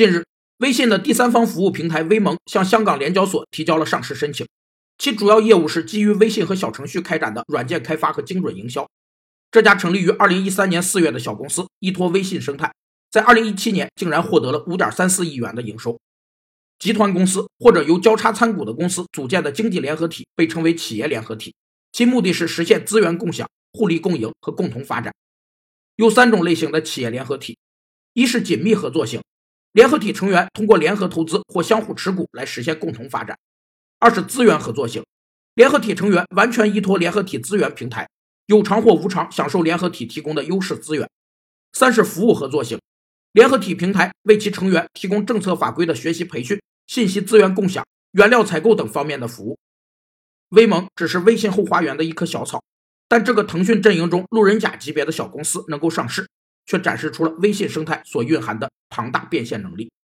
近日，微信的第三方服务平台微盟向香港联交所提交了上市申请，其主要业务是基于微信和小程序开展的软件开发和精准营销。这家成立于2013年4月的小公司，依托微信生态，在2017年竟然获得了5.34亿元的营收。集团公司或者由交叉参股的公司组建的经济联合体被称为企业联合体，其目的是实现资源共享、互利共赢和共同发展。有三种类型的企业联合体：一是紧密合作型，联合体成员通过联合投资或相互持股来实现共同发展；二是资源合作型，联合体成员完全依托联合体资源平台。有偿或无偿享受联合体提供的优势资源。三是服务合作型，联合体平台为其成员提供政策法规的学习培训、信息资源共享、原料采购等方面的服务。微盟只是微信后花园的一棵小草，但这个腾讯阵营中路人甲级别的小公司能够上市，却展示出了微信生态所蕴含的庞大变现能力。